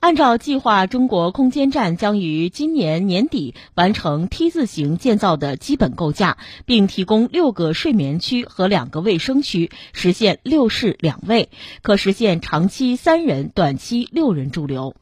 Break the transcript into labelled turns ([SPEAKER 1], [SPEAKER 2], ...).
[SPEAKER 1] 按照计划中国空间站将于今年年底完成 t 字形建造的基本构架并提供六个睡眠区和两个卫生区实现六室两卫可实现长期三人短期六人驻留。